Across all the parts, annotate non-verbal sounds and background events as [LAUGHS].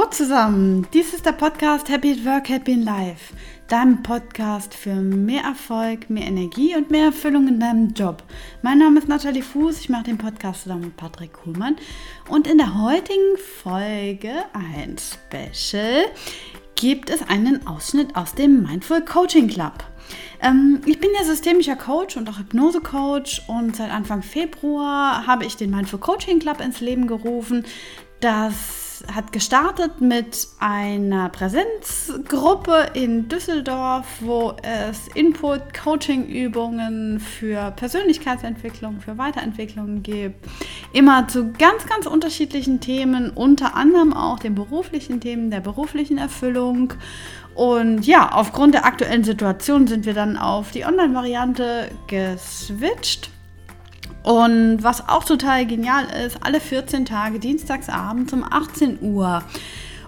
Hallo zusammen, dies ist der Podcast Happy at Work, Happy in Life. Dein Podcast für mehr Erfolg, mehr Energie und mehr Erfüllung in deinem Job. Mein Name ist Nathalie Fuß, ich mache den Podcast zusammen mit Patrick Kuhlmann. Und in der heutigen Folge, ein Special, gibt es einen Ausschnitt aus dem Mindful Coaching Club. Ähm, ich bin ja systemischer Coach und auch Hypnose-Coach und seit Anfang Februar habe ich den Mindful Coaching Club ins Leben gerufen. Das hat gestartet mit einer Präsenzgruppe in Düsseldorf, wo es Input, Coaching-Übungen für Persönlichkeitsentwicklung, für Weiterentwicklung gibt. Immer zu ganz, ganz unterschiedlichen Themen, unter anderem auch den beruflichen Themen der beruflichen Erfüllung. Und ja, aufgrund der aktuellen Situation sind wir dann auf die Online-Variante geswitcht und was auch total genial ist, alle 14 Tage dienstagsabend um 18 Uhr.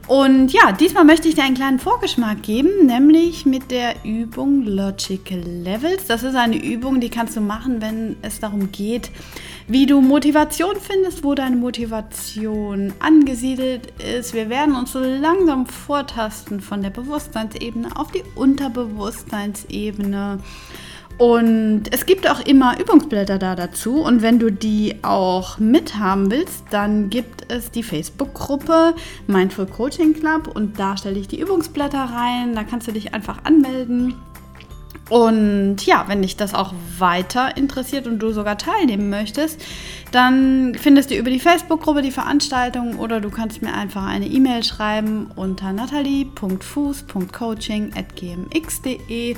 Und ja, diesmal möchte ich dir einen kleinen Vorgeschmack geben, nämlich mit der Übung Logical Levels. Das ist eine Übung, die kannst du machen, wenn es darum geht, wie du Motivation findest, wo deine Motivation angesiedelt ist. Wir werden uns so langsam vortasten von der Bewusstseinsebene auf die Unterbewusstseinsebene. Und es gibt auch immer Übungsblätter da dazu. Und wenn du die auch mithaben willst, dann gibt es die Facebook-Gruppe Mindful Coaching Club. Und da stelle ich die Übungsblätter rein. Da kannst du dich einfach anmelden. Und ja, wenn dich das auch weiter interessiert und du sogar teilnehmen möchtest, dann findest du über die Facebook-Gruppe die Veranstaltung oder du kannst mir einfach eine E-Mail schreiben unter natalie.fuß.coaching.gmx.de.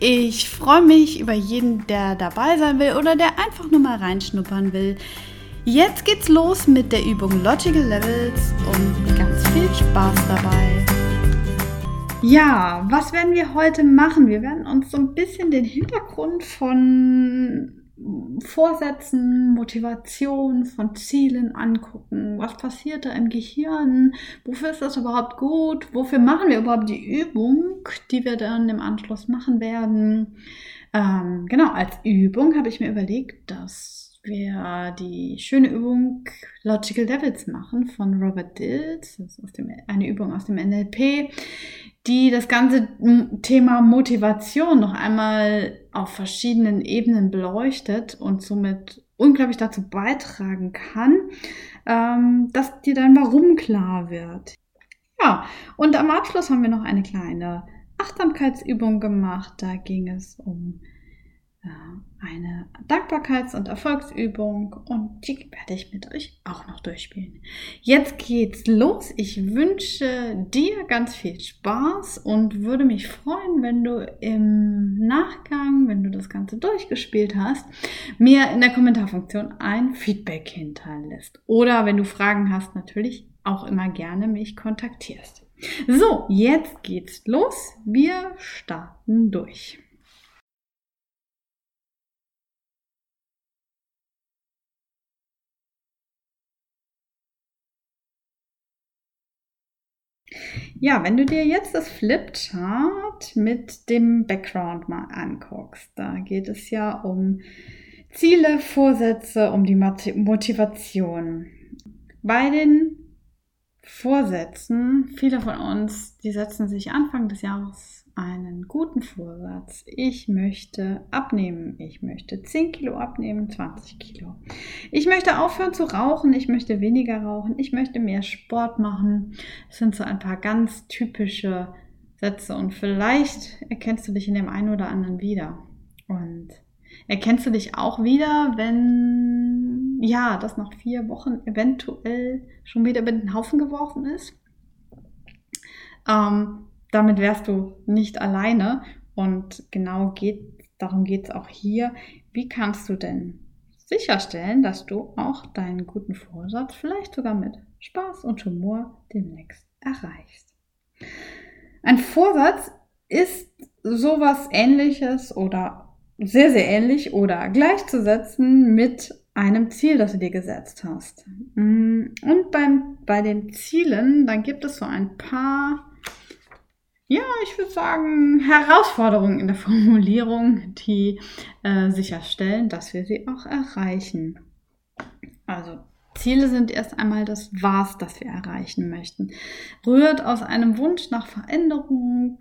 Ich freue mich über jeden, der dabei sein will oder der einfach nur mal reinschnuppern will. Jetzt geht's los mit der Übung Logical Levels und ganz viel Spaß dabei. Ja, was werden wir heute machen? Wir werden uns so ein bisschen den Hintergrund von Vorsätzen, Motivation, von Zielen angucken. Was passiert da im Gehirn? Wofür ist das überhaupt gut? Wofür machen wir überhaupt die Übung, die wir dann im Anschluss machen werden? Ähm, genau, als Übung habe ich mir überlegt, dass wir die schöne Übung Logical Levels machen von Robert Dills. Das ist dem, eine Übung aus dem NLP, die das ganze Thema Motivation noch einmal auf verschiedenen Ebenen beleuchtet und somit unglaublich dazu beitragen kann, ähm, dass dir dein Warum klar wird. Ja, und am Abschluss haben wir noch eine kleine Achtsamkeitsübung gemacht. Da ging es um eine Dankbarkeits- und Erfolgsübung und die werde ich mit euch auch noch durchspielen. Jetzt geht's los. Ich wünsche dir ganz viel Spaß und würde mich freuen, wenn du im Nachgang, wenn du das Ganze durchgespielt hast, mir in der Kommentarfunktion ein Feedback hinterlässt. Oder wenn du Fragen hast, natürlich auch immer gerne mich kontaktierst. So, jetzt geht's los. Wir starten durch. Ja, wenn du dir jetzt das Flipchart mit dem Background mal anguckst, da geht es ja um Ziele, Vorsätze, um die Motivation. Bei den Vorsätzen, viele von uns, die setzen sich Anfang des Jahres einen guten Vorsatz. Ich möchte abnehmen. Ich möchte 10 Kilo abnehmen, 20 Kilo. Ich möchte aufhören zu rauchen. Ich möchte weniger rauchen. Ich möchte mehr Sport machen. Das sind so ein paar ganz typische Sätze und vielleicht erkennst du dich in dem einen oder anderen wieder. Und erkennst du dich auch wieder, wenn ja, das nach vier Wochen eventuell schon wieder über den Haufen geworfen ist? Ähm, damit wärst du nicht alleine. Und genau geht, darum geht es auch hier. Wie kannst du denn sicherstellen, dass du auch deinen guten Vorsatz vielleicht sogar mit Spaß und Humor demnächst erreichst? Ein Vorsatz ist sowas ähnliches oder sehr, sehr ähnlich oder gleichzusetzen mit einem Ziel, das du dir gesetzt hast. Und beim, bei den Zielen, dann gibt es so ein paar ja, ich würde sagen, Herausforderungen in der [LAUGHS] Formulierung, die äh, sicherstellen, dass wir sie auch erreichen. Also Ziele sind erst einmal das Was, das wir erreichen möchten. Rührt aus einem Wunsch nach Veränderung,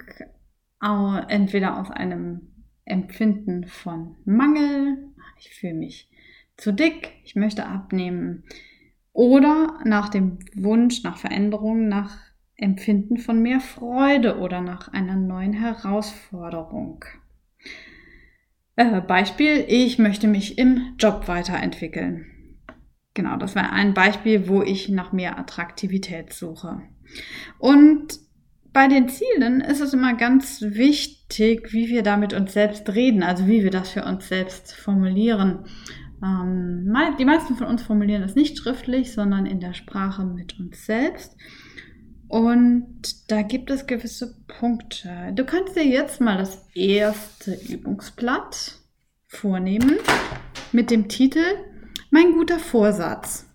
entweder aus einem Empfinden von Mangel, ich fühle mich zu dick, ich möchte abnehmen, oder nach dem Wunsch nach Veränderung, nach Empfinden von mehr Freude oder nach einer neuen Herausforderung. Äh, Beispiel, ich möchte mich im Job weiterentwickeln. Genau, das wäre ein Beispiel, wo ich nach mehr Attraktivität suche. Und bei den Zielen ist es immer ganz wichtig, wie wir da mit uns selbst reden, also wie wir das für uns selbst formulieren. Ähm, die meisten von uns formulieren es nicht schriftlich, sondern in der Sprache mit uns selbst. Und da gibt es gewisse Punkte. Du kannst dir jetzt mal das erste Übungsblatt vornehmen mit dem Titel Mein guter Vorsatz.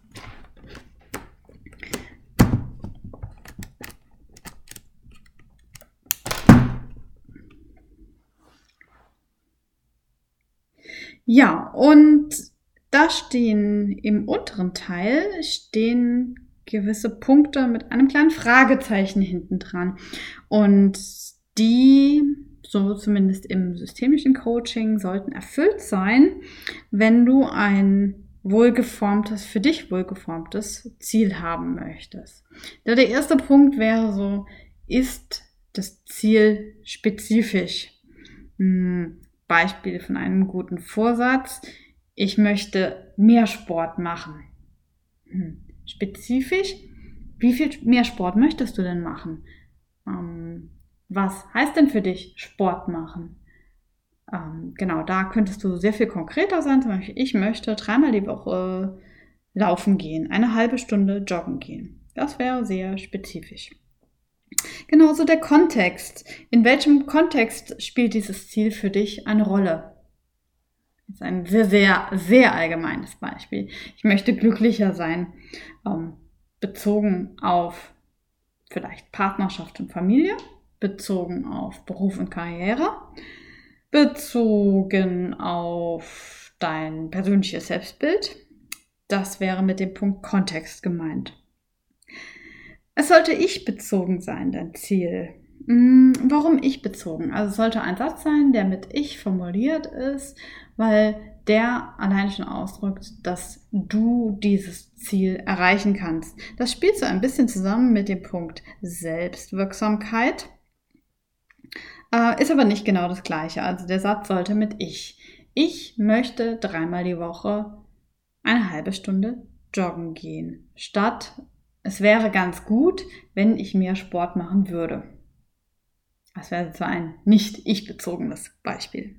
Ja, und da stehen im unteren Teil stehen gewisse Punkte mit einem kleinen Fragezeichen hinten dran. Und die, so zumindest im systemischen Coaching, sollten erfüllt sein, wenn du ein wohlgeformtes, für dich wohlgeformtes Ziel haben möchtest. Der erste Punkt wäre so, ist das Ziel spezifisch? Hm, Beispiel von einem guten Vorsatz. Ich möchte mehr Sport machen. Hm spezifisch, wie viel mehr Sport möchtest du denn machen? Ähm, was heißt denn für dich Sport machen? Ähm, genau, da könntest du sehr viel konkreter sein. Zum Beispiel, ich möchte dreimal die Woche laufen gehen, eine halbe Stunde joggen gehen. Das wäre sehr spezifisch. Genauso der Kontext. In welchem Kontext spielt dieses Ziel für dich eine Rolle? Ist ein sehr, sehr, sehr allgemeines Beispiel. Ich möchte glücklicher sein, ähm, bezogen auf vielleicht Partnerschaft und Familie, bezogen auf Beruf und Karriere, bezogen auf dein persönliches Selbstbild. Das wäre mit dem Punkt Kontext gemeint. Es sollte ich bezogen sein, dein Ziel. Hm, warum ich bezogen? Also es sollte ein Satz sein, der mit ich formuliert ist, weil der allein schon ausdrückt, dass du dieses Ziel erreichen kannst. Das spielt so ein bisschen zusammen mit dem Punkt Selbstwirksamkeit, äh, ist aber nicht genau das gleiche. Also der Satz sollte mit ich. Ich möchte dreimal die Woche eine halbe Stunde joggen gehen, statt es wäre ganz gut, wenn ich mehr Sport machen würde. Das wäre so ein nicht ich bezogenes Beispiel.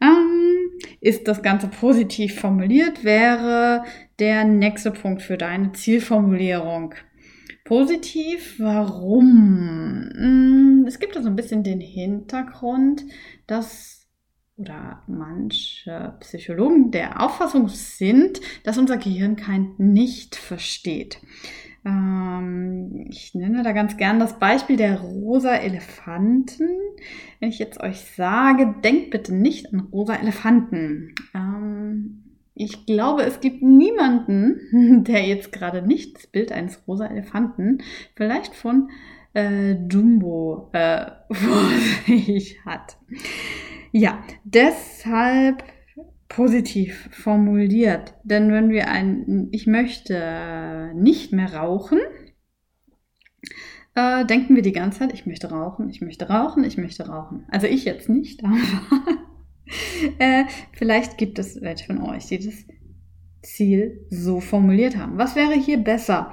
Ähm, ist das Ganze positiv formuliert, wäre der nächste Punkt für deine Zielformulierung. Positiv, warum? Hm, es gibt da so ein bisschen den Hintergrund, dass oder manche Psychologen der Auffassung sind, dass unser Gehirn kein Nicht versteht. Ähm, ich nenne da ganz gern das Beispiel der rosa Elefanten. Wenn ich jetzt euch sage, denkt bitte nicht an rosa Elefanten. Ähm, ich glaube, es gibt niemanden, [LAUGHS] der jetzt gerade nicht das Bild eines rosa Elefanten, vielleicht von äh, Dumbo äh, [LAUGHS] vor sich hat. Ja, deshalb positiv formuliert. Denn wenn wir ein Ich möchte nicht mehr rauchen, äh, denken wir die ganze Zeit, ich möchte rauchen, ich möchte rauchen, ich möchte rauchen. Also ich jetzt nicht, [LAUGHS] aber äh, vielleicht gibt es welche von euch, die das Ziel so formuliert haben. Was wäre hier besser?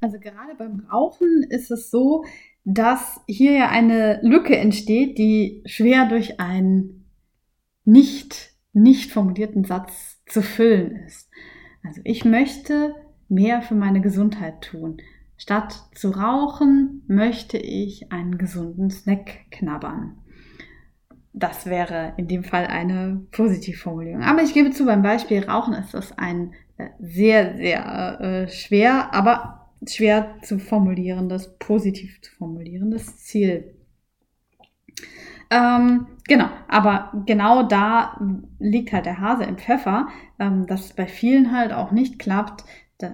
Also gerade beim Rauchen ist es so, dass hier ja eine Lücke entsteht, die schwer durch ein nicht nicht formulierten Satz zu füllen ist. Also ich möchte mehr für meine Gesundheit tun. Statt zu rauchen, möchte ich einen gesunden Snack knabbern. Das wäre in dem Fall eine Positivformulierung. Aber ich gebe zu, beim Beispiel Rauchen ist das ein äh, sehr, sehr äh, schwer, aber schwer zu formulierendes, positiv zu formulierendes Ziel. Ähm, genau, aber genau da liegt halt der Hase im Pfeffer, ähm, dass es bei vielen halt auch nicht klappt,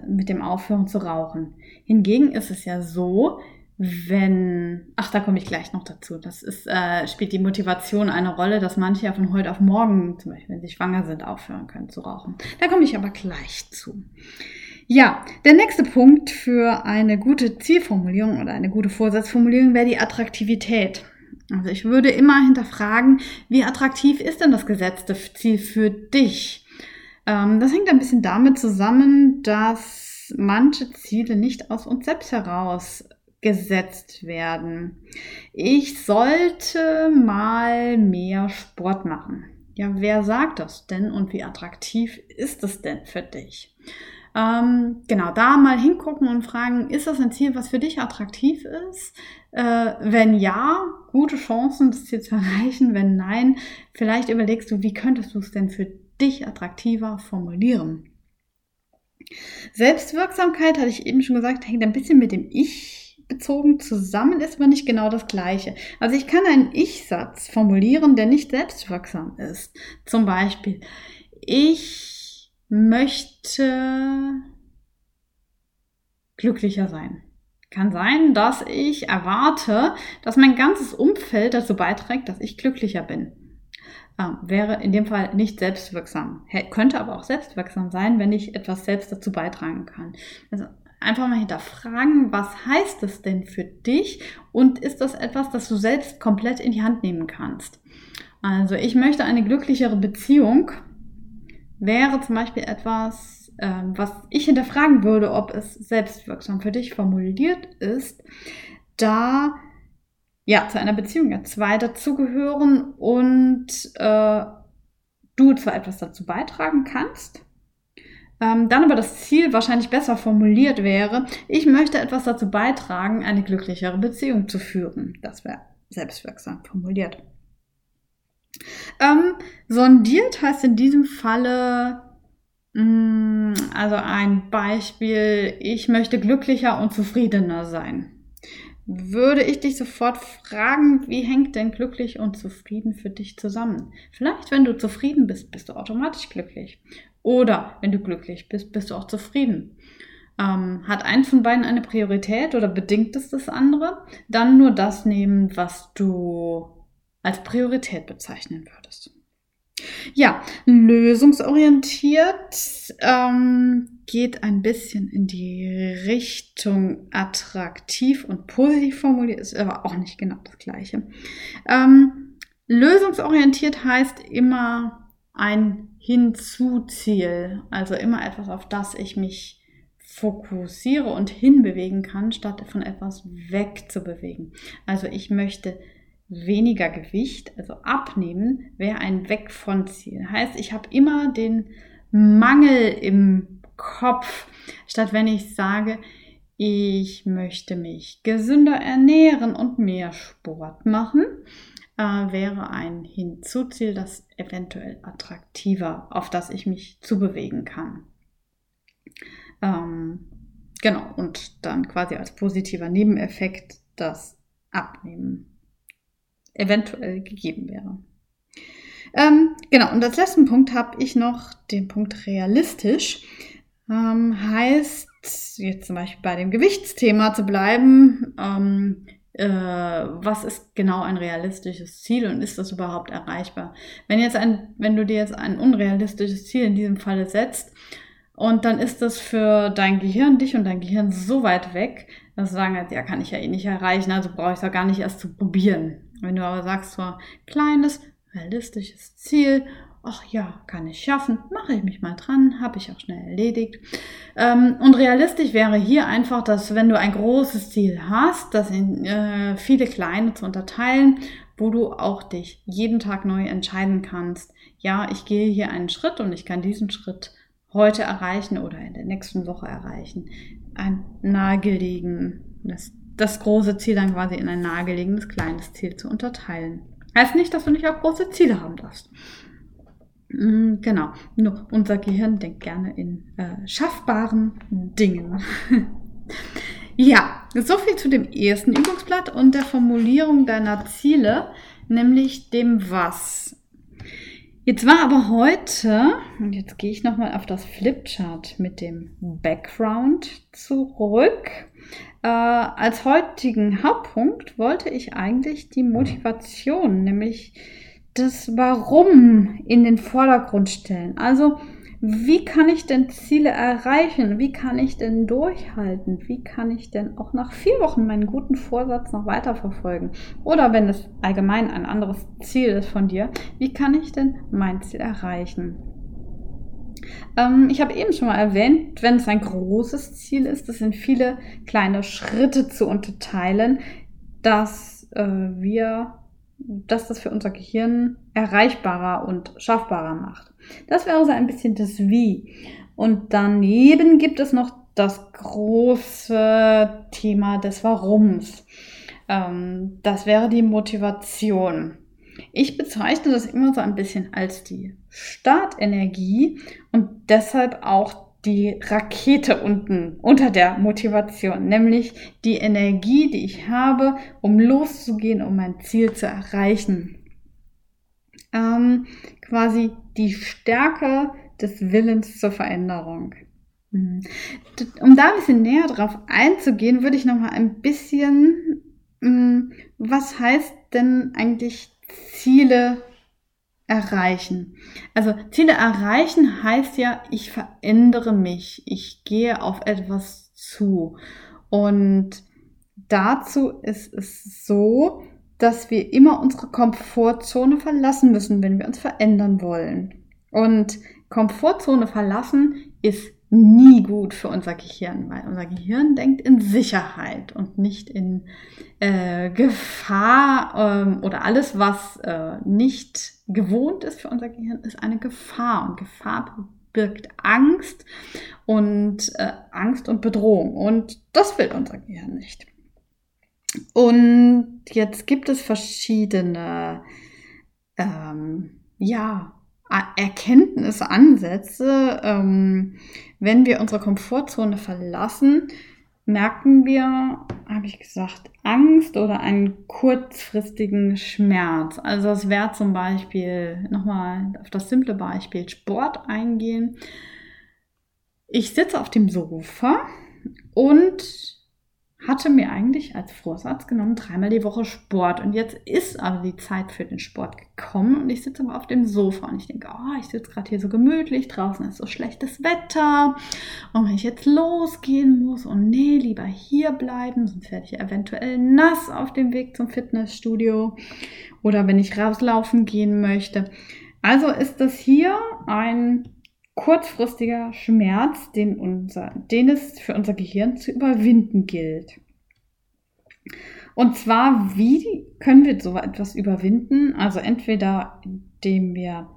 mit dem Aufhören zu rauchen. Hingegen ist es ja so, wenn, ach, da komme ich gleich noch dazu. Das ist, äh, spielt die Motivation eine Rolle, dass manche ja von heute auf morgen, zum Beispiel wenn sie schwanger sind, aufhören können zu rauchen. Da komme ich aber gleich zu. Ja, der nächste Punkt für eine gute Zielformulierung oder eine gute Vorsatzformulierung wäre die Attraktivität. Also ich würde immer hinterfragen, wie attraktiv ist denn das gesetzte Ziel für dich? Ähm, das hängt ein bisschen damit zusammen, dass manche Ziele nicht aus uns selbst heraus gesetzt werden. Ich sollte mal mehr Sport machen. Ja, wer sagt das denn und wie attraktiv ist es denn für dich? Ähm, genau, da mal hingucken und fragen, ist das ein Ziel, was für dich attraktiv ist? Äh, wenn ja, gute Chancen, das Ziel zu [LAUGHS] erreichen. Wenn nein, vielleicht überlegst du, wie könntest du es denn für dich attraktiver formulieren? Selbstwirksamkeit, hatte ich eben schon gesagt, hängt ein bisschen mit dem Ich bezogen zusammen, ist aber nicht genau das gleiche. Also ich kann einen Ich-Satz formulieren, der nicht selbstwirksam ist. Zum Beispiel, ich möchte glücklicher sein. Kann sein, dass ich erwarte, dass mein ganzes Umfeld dazu beiträgt, dass ich glücklicher bin. Ähm, wäre in dem Fall nicht selbstwirksam. Könnte aber auch selbstwirksam sein, wenn ich etwas selbst dazu beitragen kann. Also einfach mal hinterfragen, was heißt es denn für dich und ist das etwas, das du selbst komplett in die Hand nehmen kannst. Also ich möchte eine glücklichere Beziehung, wäre zum Beispiel etwas, ähm, was ich hinterfragen würde, ob es selbstwirksam für dich formuliert ist, da ja zu einer Beziehung ja zwei dazugehören und äh, du zwar etwas dazu beitragen kannst, ähm, dann aber das Ziel wahrscheinlich besser formuliert wäre, ich möchte etwas dazu beitragen, eine glücklichere Beziehung zu führen. Das wäre selbstwirksam formuliert. Ähm, sondiert heißt in diesem Falle, mh, mm, also ein Beispiel, ich möchte glücklicher und zufriedener sein. Würde ich dich sofort fragen, wie hängt denn glücklich und zufrieden für dich zusammen? Vielleicht, wenn du zufrieden bist, bist du automatisch glücklich. Oder wenn du glücklich bist, bist du auch zufrieden. Ähm, hat eins von beiden eine Priorität oder bedingt es das andere? Dann nur das nehmen, was du als Priorität bezeichnen würdest. Ja, lösungsorientiert ähm, geht ein bisschen in die Richtung attraktiv und positiv formuliert, ist aber auch nicht genau das gleiche. Ähm, lösungsorientiert heißt immer ein Hinzuziel, also immer etwas, auf das ich mich fokussiere und hinbewegen kann, statt von etwas wegzubewegen. Also ich möchte weniger Gewicht, also abnehmen, wäre ein Weg von Ziel. Heißt, ich habe immer den Mangel im Kopf, statt wenn ich sage, ich möchte mich gesünder ernähren und mehr Sport machen, äh, wäre ein Hinzuziel, das eventuell attraktiver, auf das ich mich zubewegen kann. Ähm, genau, und dann quasi als positiver Nebeneffekt das Abnehmen eventuell gegeben wäre. Ähm, genau, und als letzten Punkt habe ich noch den Punkt realistisch. Ähm, heißt, jetzt zum Beispiel bei dem Gewichtsthema zu bleiben, ähm, äh, was ist genau ein realistisches Ziel und ist das überhaupt erreichbar? Wenn jetzt ein, wenn du dir jetzt ein unrealistisches Ziel in diesem Falle setzt und dann ist das für dein Gehirn, dich und dein Gehirn so weit weg, dass sie sagen, ja, kann ich ja eh nicht erreichen, also brauche ich es ja gar nicht erst zu probieren. Wenn du aber sagst, so kleines, realistisches Ziel ach ja, kann ich schaffen, mache ich mich mal dran, habe ich auch schnell erledigt. Ähm, und realistisch wäre hier einfach, dass wenn du ein großes Ziel hast, das in äh, viele kleine zu unterteilen, wo du auch dich jeden Tag neu entscheiden kannst, ja, ich gehe hier einen Schritt und ich kann diesen Schritt heute erreichen oder in der nächsten Woche erreichen. Ein nahegelegen, das, große Ziel dann quasi in ein nahegelegenes kleines Ziel zu unterteilen. Heißt nicht, dass du nicht auch große Ziele haben darfst. Mm, genau, nur unser Gehirn denkt gerne in äh, schaffbaren Dingen. [LAUGHS] ja, so viel zu dem ersten Übungsblatt und der Formulierung deiner Ziele. nämlich dem Was. Jetzt war aber heute, und jetzt gehe ich nochmal auf das Flipchart mit dem Background zurück. Äh, als heutigen Hauptpunkt wollte ich eigentlich die Motivation, nämlich das Warum in den Vordergrund stellen. Also, wie kann ich denn Ziele erreichen? Wie kann ich denn durchhalten? Wie kann ich denn auch nach vier Wochen meinen guten Vorsatz noch weiterverfolgen? Oder wenn es allgemein ein anderes Ziel ist von dir, wie kann ich denn mein Ziel erreichen? Ähm, ich habe eben schon mal erwähnt, wenn es ein großes Ziel ist, das sind viele kleine Schritte zu unterteilen, dass äh, wir dass das für unser Gehirn erreichbarer und schaffbarer macht. Das wäre so ein bisschen das Wie. Und daneben gibt es noch das große Thema des Warums. Ähm, das wäre die Motivation. Ich bezeichne das immer so ein bisschen als die Startenergie und deshalb auch die Rakete unten unter der Motivation, nämlich die Energie, die ich habe, um loszugehen, um mein Ziel zu erreichen. Ähm, quasi die Stärke des Willens zur Veränderung. Mhm. Um da ein bisschen näher drauf einzugehen, würde ich noch mal ein bisschen, mm, was heißt denn eigentlich Ziele erreichen. Also Ziele erreichen heißt ja, ich verändere mich, ich gehe auf etwas zu. Und dazu ist es so, dass wir immer unsere Komfortzone verlassen müssen, wenn wir uns verändern wollen. Und Komfortzone verlassen ist nie gut für unser Gehirn, weil unser Gehirn denkt in Sicherheit und nicht in äh, Gefahr ähm, oder alles, was äh, nicht gewohnt ist für unser Gehirn, ist eine Gefahr. Und Gefahr birgt Angst und äh, Angst und Bedrohung. Und das will unser Gehirn nicht. Und jetzt gibt es verschiedene, ähm, ja, Erkenntnisansätze. Ähm, wenn wir unsere Komfortzone verlassen, merken wir, habe ich gesagt, Angst oder einen kurzfristigen Schmerz. Also es wäre zum Beispiel, nochmal auf das simple Beispiel Sport eingehen. Ich sitze auf dem Sofa und hatte mir eigentlich als Vorsatz genommen, dreimal die Woche Sport. Und jetzt ist aber die Zeit für den Sport gekommen und ich sitze aber auf dem Sofa und ich denke, oh, ich sitze gerade hier so gemütlich, draußen ist so schlechtes Wetter. Und wenn ich jetzt losgehen muss und nee, lieber hier bleiben, sonst werde ich eventuell nass auf dem Weg zum Fitnessstudio oder wenn ich rauslaufen gehen möchte. Also ist das hier ein kurzfristiger Schmerz, den, unser, den es für unser Gehirn zu überwinden gilt. Und zwar, wie können wir so etwas überwinden? Also entweder indem wir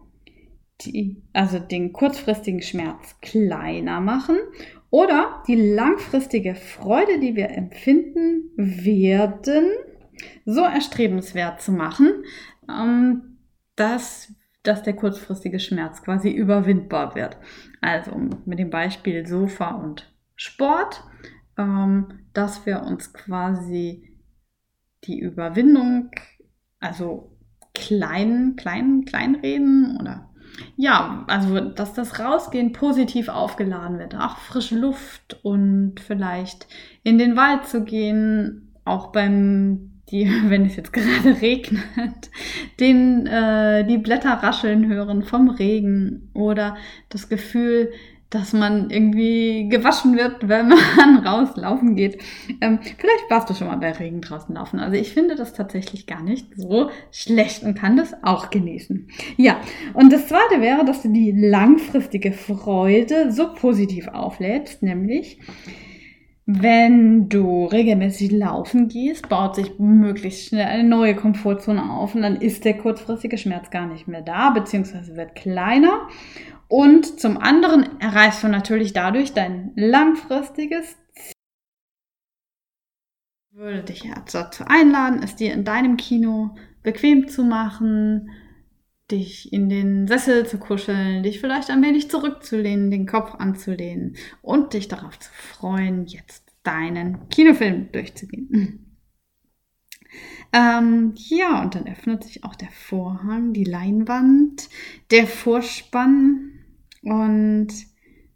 die, also den kurzfristigen Schmerz kleiner machen oder die langfristige Freude, die wir empfinden werden, so erstrebenswert zu machen, ähm, dass dass der kurzfristige Schmerz quasi überwindbar wird. Also mit dem Beispiel Sofa und Sport, ähm, dass wir uns quasi die Überwindung, also klein, klein, kleinreden oder ja, also dass das Rausgehen positiv aufgeladen wird. Auch frische Luft und vielleicht in den Wald zu gehen, auch beim die, [LAUGHS] wenn es jetzt gerade [LAUGHS] regnet, den, äh, die Blätter rascheln hören vom Regen oder das Gefühl, dass man irgendwie gewaschen wird, [LAUGHS] wenn man rauslaufen geht. Ähm, vielleicht warst du schon mal bei Regen draußen laufen. Also ich finde das tatsächlich gar nicht so schlecht und kann das auch genießen. Ja, und das zweite wäre, dass du die langfristige Freude so positiv auflädst, nämlich wenn du regelmäßig laufen gehst, baut sich möglichst schnell eine neue Komfortzone auf und dann ist der kurzfristige Schmerz gar nicht mehr da, beziehungsweise wird kleiner. Und zum anderen erreichst du natürlich dadurch dein langfristiges Ziel. Ich würde dich dazu einladen, es dir in deinem Kino bequem zu machen, dich in den Sessel zu kuscheln, dich vielleicht ein wenig zurückzulehnen, den Kopf anzulehnen und dich darauf zu freuen, jetzt deinen Kinofilm durchzugehen. [LAUGHS] Ähm, ja, und dann öffnet sich auch der Vorhang, die Leinwand, der Vorspann und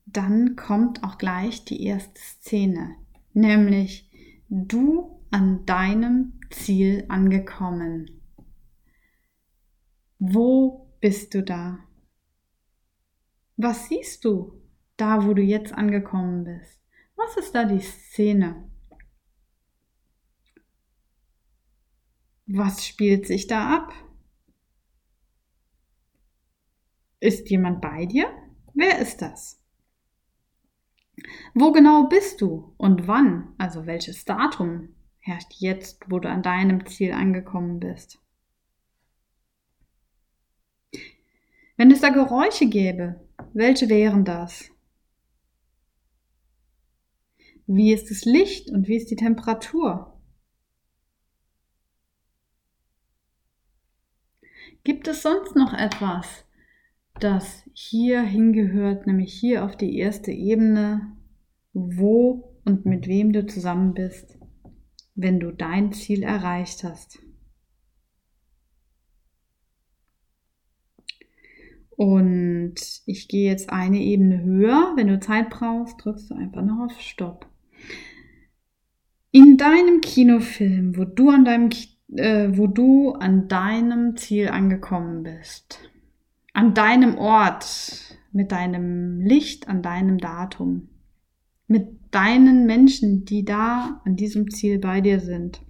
dann kommt auch gleich die erste Szene, nämlich du an deinem Ziel angekommen. Wo bist du da? Was siehst du da, wo du jetzt angekommen bist? Was ist da die Szene? Was spielt sich da ab? Ist jemand bei dir? Wer ist das? Wo genau bist du und wann, also welches Datum herrscht jetzt, wo du an deinem Ziel angekommen bist? Wenn es da Geräusche gäbe, welche wären das? Wie ist das Licht und wie ist die Temperatur? Gibt es sonst noch etwas, das hier hingehört, nämlich hier auf die erste Ebene, wo und mit wem du zusammen bist, wenn du dein Ziel erreicht hast? Und ich gehe jetzt eine Ebene höher. Wenn du Zeit brauchst, drückst du einfach noch auf Stopp. In deinem Kinofilm, wo du an deinem äh, wo du an deinem Ziel angekommen bist. An deinem Ort, mit deinem Licht, an deinem Datum. Mit deinen Menschen, die da an diesem Ziel bei dir sind.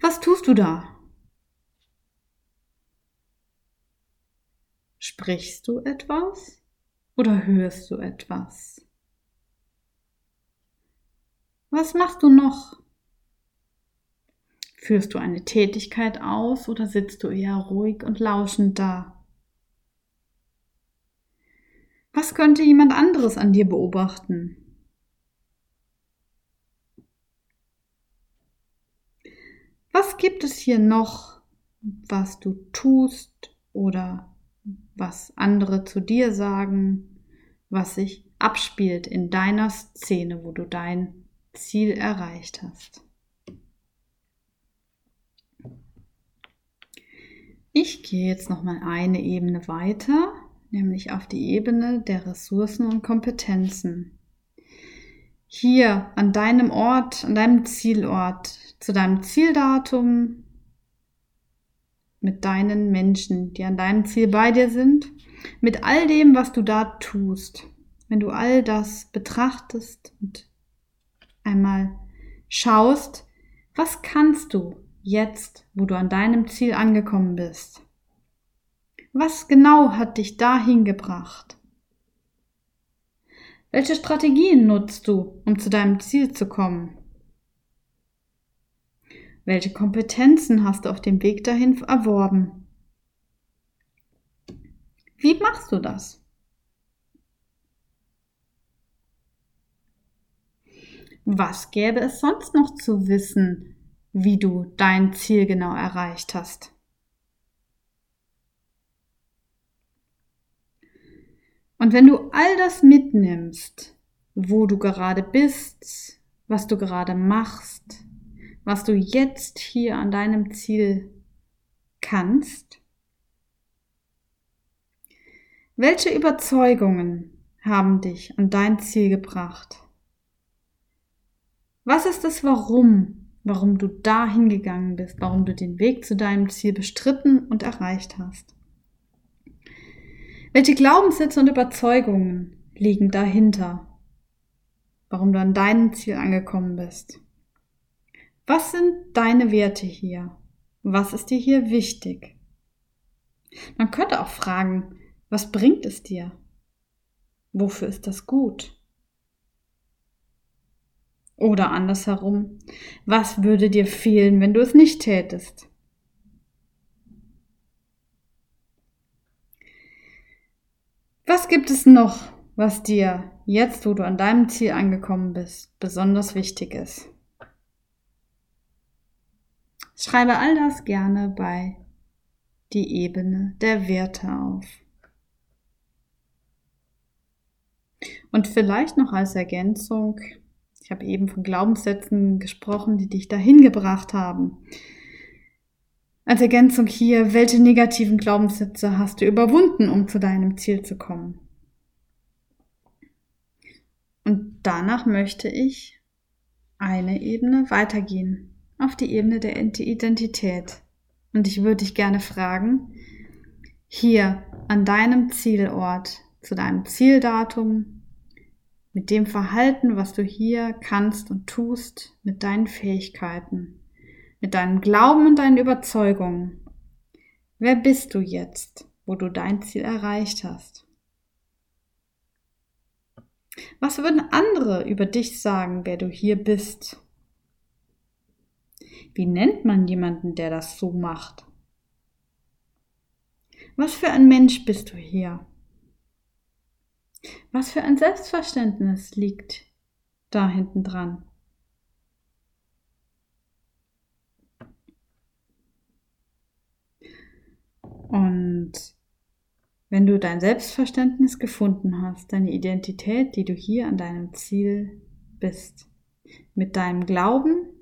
Was tust du da? Sprichst du etwas oder hörst du etwas? Was machst du noch? Führst du eine Tätigkeit aus oder sitzt du eher ruhig und lauschend da? Was könnte jemand anderes an dir beobachten? Was gibt es hier noch, was du tust oder was andere zu dir sagen, was sich abspielt in deiner Szene, wo du dein Ziel erreicht hast? Ich gehe jetzt noch mal eine Ebene weiter, nämlich auf die Ebene der Ressourcen und Kompetenzen. Hier an deinem Ort, an deinem Zielort, zu deinem Zieldatum, mit deinen Menschen, die an deinem Ziel bei dir sind, mit all dem, was du da tust. Wenn du all das betrachtest und einmal schaust, was kannst du jetzt, wo du an deinem Ziel angekommen bist? Was genau hat dich dahin gebracht? Welche Strategien nutzt du, um zu deinem Ziel zu kommen? Welche Kompetenzen hast du auf dem Weg dahin erworben? Wie machst du das? Was gäbe es sonst noch zu wissen, wie du dein Ziel genau erreicht hast. Und wenn du all das mitnimmst, wo du gerade bist, was du gerade machst, was du jetzt hier an deinem Ziel kannst, welche Überzeugungen haben dich an dein Ziel gebracht? Was ist das Warum, warum du da hingegangen bist, warum du den Weg zu deinem Ziel bestritten und erreicht hast. Welche Glaubenssätze und Überzeugungen liegen dahinter, warum du an deinem Ziel angekommen bist? Was sind deine Werte hier? Was ist dir hier wichtig? Man könnte auch fragen, was bringt es dir? Wofür ist das gut? Oder andersherum, was würde dir fehlen, wenn du es nicht tätest? Was gibt es noch, was dir jetzt, wo du an deinem Ziel angekommen bist, besonders wichtig ist? Schreibe all das gerne bei die Ebene der Werte auf. Und vielleicht noch als Ergänzung, Ich habe eben von Glaubenssätzen gesprochen, die dich dahin gebracht haben. Als Ergänzung hier, welche negativen Glaubenssätze hast du überwunden, um zu deinem Ziel zu kommen? Und danach möchte ich eine Ebene weitergehen, auf die Ebene der Identität. Und ich würde dich gerne fragen, hier an deinem Zielort, zu deinem Zieldatum, mit dem Verhalten, was du hier kannst und tust, mit deinen Fähigkeiten, mit deinem Glauben und deinen Überzeugungen. Wer bist du jetzt, wo du dein Ziel erreicht hast? Was würden andere über dich sagen, wer du hier bist? Wie nennt man jemanden, der das so macht? Was für ein Mensch bist du hier? Was für ein Selbstverständnis liegt da hinten dran? Und wenn du dein Selbstverständnis gefunden hast, deine Identität, die du hier an deinem Ziel bist, mit deinem Glauben,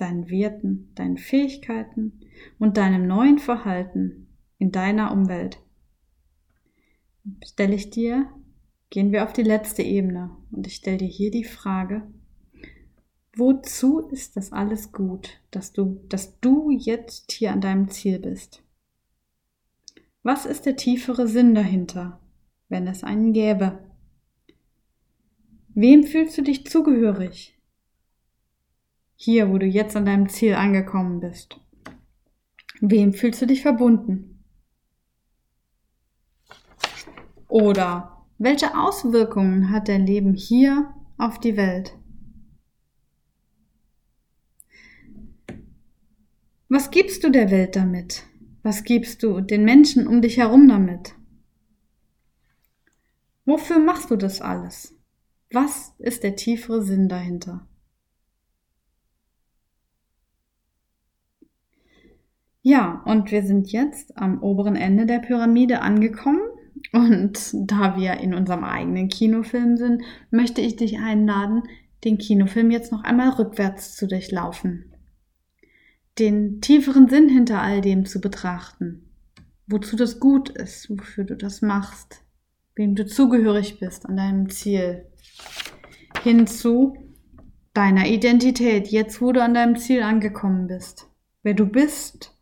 deinen Werten, deinen Fähigkeiten und deinem neuen Verhalten in deiner Umwelt, stelle ich dir, gehen wir auf die letzte Ebene und ich stelle dir hier die Frage, wozu ist das alles gut, dass du, dass du jetzt hier an deinem Ziel bist? Was ist der tiefere Sinn dahinter, wenn es einen gäbe? Wem fühlst du dich zugehörig? Hier, wo du jetzt an deinem Ziel angekommen bist. Wem fühlst du dich verbunden? Oder welche Auswirkungen hat dein Leben hier auf die Welt? Was gibst du der Welt damit? Was gibst du den Menschen um dich herum damit? Wofür machst du das alles? Was ist der tiefere Sinn dahinter? Ja, und wir sind jetzt am oberen Ende der Pyramide angekommen. Und da wir in unserem eigenen Kinofilm sind, möchte ich dich einladen, den Kinofilm jetzt noch einmal rückwärts zu durchlaufen den tieferen Sinn hinter all dem zu betrachten. Wozu das gut ist, wofür du das machst, wem du zugehörig bist an deinem Ziel. Hinzu deiner Identität, jetzt wo du an deinem Ziel angekommen bist. Wer du bist.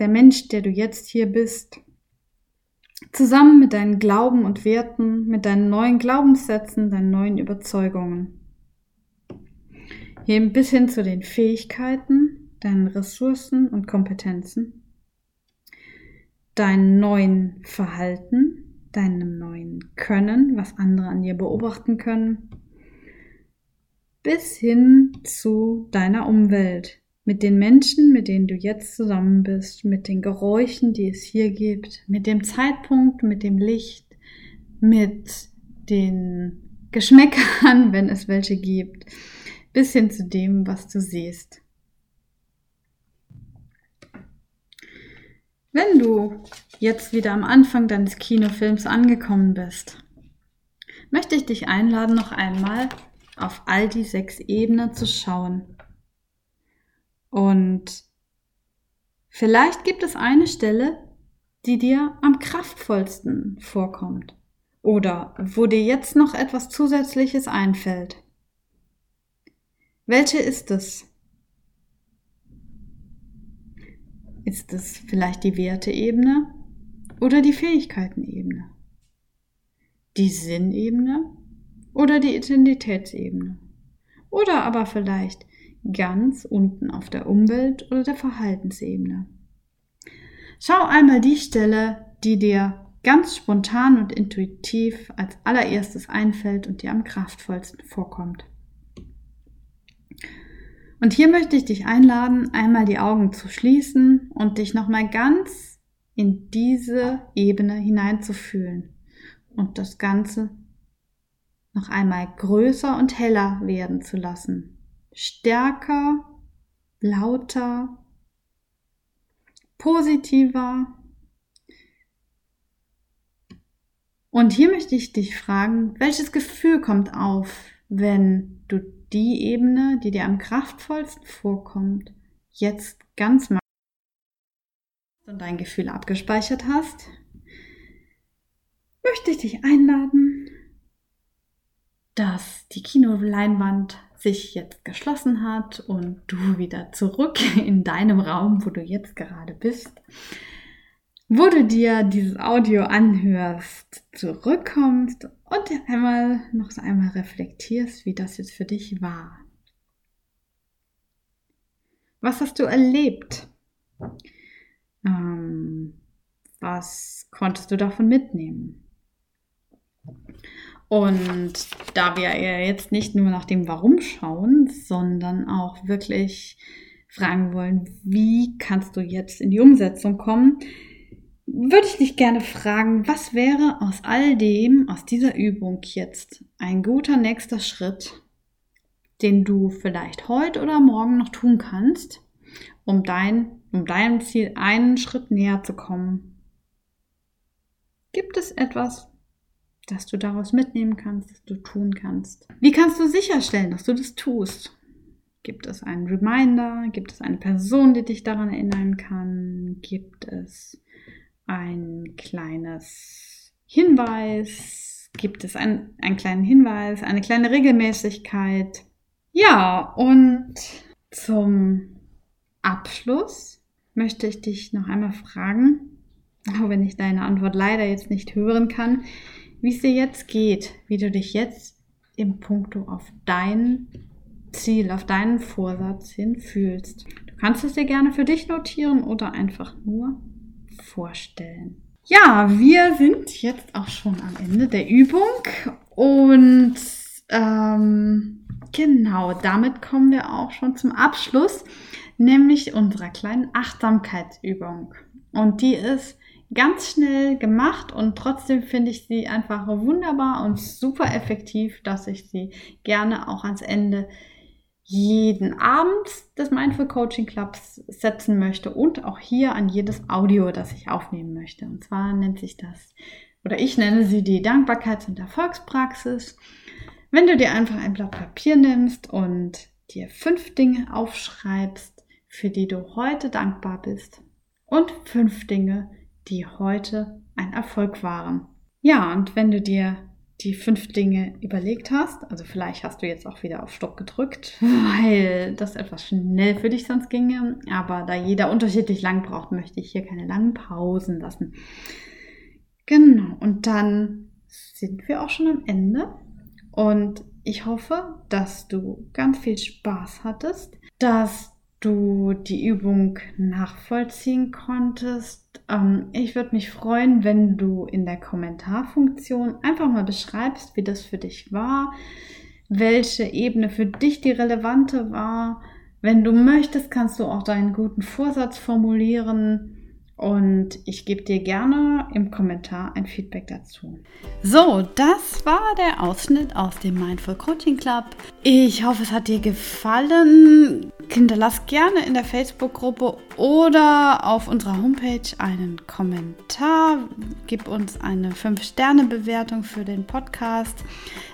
Der Mensch, der du jetzt hier bist. Zusammen mit deinen Glauben und Werten, mit deinen neuen Glaubenssätzen, deinen neuen Überzeugungen bis hin zu den Fähigkeiten, deinen Ressourcen und Kompetenzen, deinem neuen Verhalten, deinem neuen Können, was andere an dir beobachten können, bis hin zu deiner Umwelt, mit den Menschen, mit denen du jetzt zusammen bist, mit den Geräuschen, die es hier gibt, mit dem Zeitpunkt, mit dem Licht, mit den Geschmäckern, [LAUGHS] wenn es welche gibt bis hin zu dem, was du siehst. Wenn du jetzt wieder am Anfang deines Kinofilms angekommen bist, möchte ich dich einladen, noch einmal auf all die sechs Ebenen zu schauen. Und vielleicht gibt es eine Stelle, die dir am kraftvollsten vorkommt oder wo dir jetzt noch etwas Zusätzliches einfällt. Welche ist es? Ist es vielleicht die Werteebene oder die Fähigkeitenebene? Die Sinnebene oder die Identitätsebene? Oder aber vielleicht ganz unten auf der Umwelt- oder der Verhaltensebene? Schau einmal die Stelle, die dir ganz spontan und intuitiv als allererstes einfällt und dir am kraftvollsten vorkommt. Und hier möchte ich dich einladen, einmal die Augen zu schließen und dich nochmal ganz in diese Ebene hineinzufühlen und das Ganze noch einmal größer und heller werden zu lassen. Stärker, lauter, positiver, Und hier möchte ich dich fragen, welches Gefühl kommt auf, wenn du die Ebene, die dir am kraftvollsten vorkommt, jetzt ganz mal und dein Gefühl abgespeichert hast, möchte ich dich einladen, dass die Kinoleinwand sich jetzt geschlossen hat und du wieder zurück [LAUGHS] in deinem Raum, wo du jetzt gerade bist, wo du dir dieses Audio anhörst, zurückkommst und einmal noch so einmal reflektierst, wie das jetzt für dich war. Was hast du erlebt? Ähm, was konntest du davon mitnehmen? Und da wir ja jetzt nicht nur nach dem Warum schauen, sondern auch wirklich fragen wollen, wie kannst du jetzt in die Umsetzung kommen, würde ich dich gerne fragen, was wäre aus all dem, aus dieser Übung jetzt ein guter nächster Schritt, den du vielleicht heute oder morgen noch tun kannst, um dein, um deinem Ziel einen Schritt näher zu kommen? Gibt es etwas, das du daraus mitnehmen kannst, das du tun kannst? Wie kannst du sicherstellen, dass du das tust? Gibt es einen Reminder? Gibt es eine Person, die dich daran erinnern kann? Gibt es ein kleines Hinweis? Gibt es ein, einen kleinen Hinweis, eine kleine Regelmäßigkeit? Ja, und zum Abschluss möchte ich dich noch einmal fragen, auch wenn ich deine Antwort leider jetzt nicht hören kann, wie es dir jetzt geht, wie du dich jetzt im Punkto auf dein Ziel, auf deinen Vorsatz hin fühlst. Du kannst es dir gerne für dich notieren oder einfach nur vorstellen. Ja, wir sind jetzt auch schon am Ende der Übung und ähm, genau, damit kommen wir auch schon zum Abschluss, nämlich unserer kleinen Achtsamkeitsübung. Und die ist ganz schnell gemacht und trotzdem finde ich sie einfach wunderbar und super effektiv, dass ich sie gerne auch ans Ende jeden Abend des Mindful Coaching Clubs setzen möchte und auch hier an jedes Audio, das ich aufnehmen möchte. Und zwar nennt sich das, oder ich nenne sie die Dankbarkeits- und Erfolgspraxis. Wenn du dir einfach ein Blatt Papier nimmst und dir fünf Dinge aufschreibst, für die du heute dankbar bist und fünf Dinge, die heute ein Erfolg waren. Ja, und wenn du dir die fünf Dinge überlegt hast, also vielleicht hast du jetzt auch wieder auf Stopp gedrückt, [LAUGHS] weil das etwas schnell für dich sonst ginge, aber da jeder unterschiedlich lang braucht, möchte ich hier keine langen Pausen lassen. Genau, und dann sind wir auch schon am Ende und ich hoffe, dass du ganz viel Spaß hattest, dass du die Übung nachvollziehen konntest. Ähm, ich würde mich freuen, wenn du in der Kommentarfunktion einfach mal beschreibst, wie das für dich war, welche Ebene für dich die relevante war. Wenn du möchtest, kannst du auch deinen guten Vorsatz formulieren und ich gebe dir gerne im Kommentar ein Feedback dazu. So, das war der Ausschnitt aus dem Mindful Coaching Club. Ich hoffe, es hat dir gefallen. Hinterlass gerne in der Facebook-Gruppe oder auf unserer Homepage einen Kommentar. Gib uns eine 5-Sterne-Bewertung für den Podcast.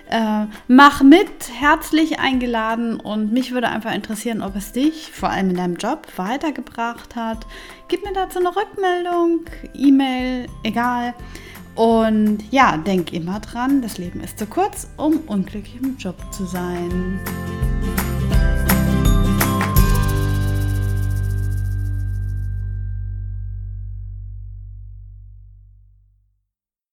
Äh, mach mit, herzlich eingeladen und mich würde einfach interessieren, ob es dich vor allem in deinem Job weitergebracht hat. Gib mir dazu eine Rückmeldung, E-Mail, egal. Und ja, denk immer dran, das Leben ist zu kurz, um unglücklich im Job zu sein.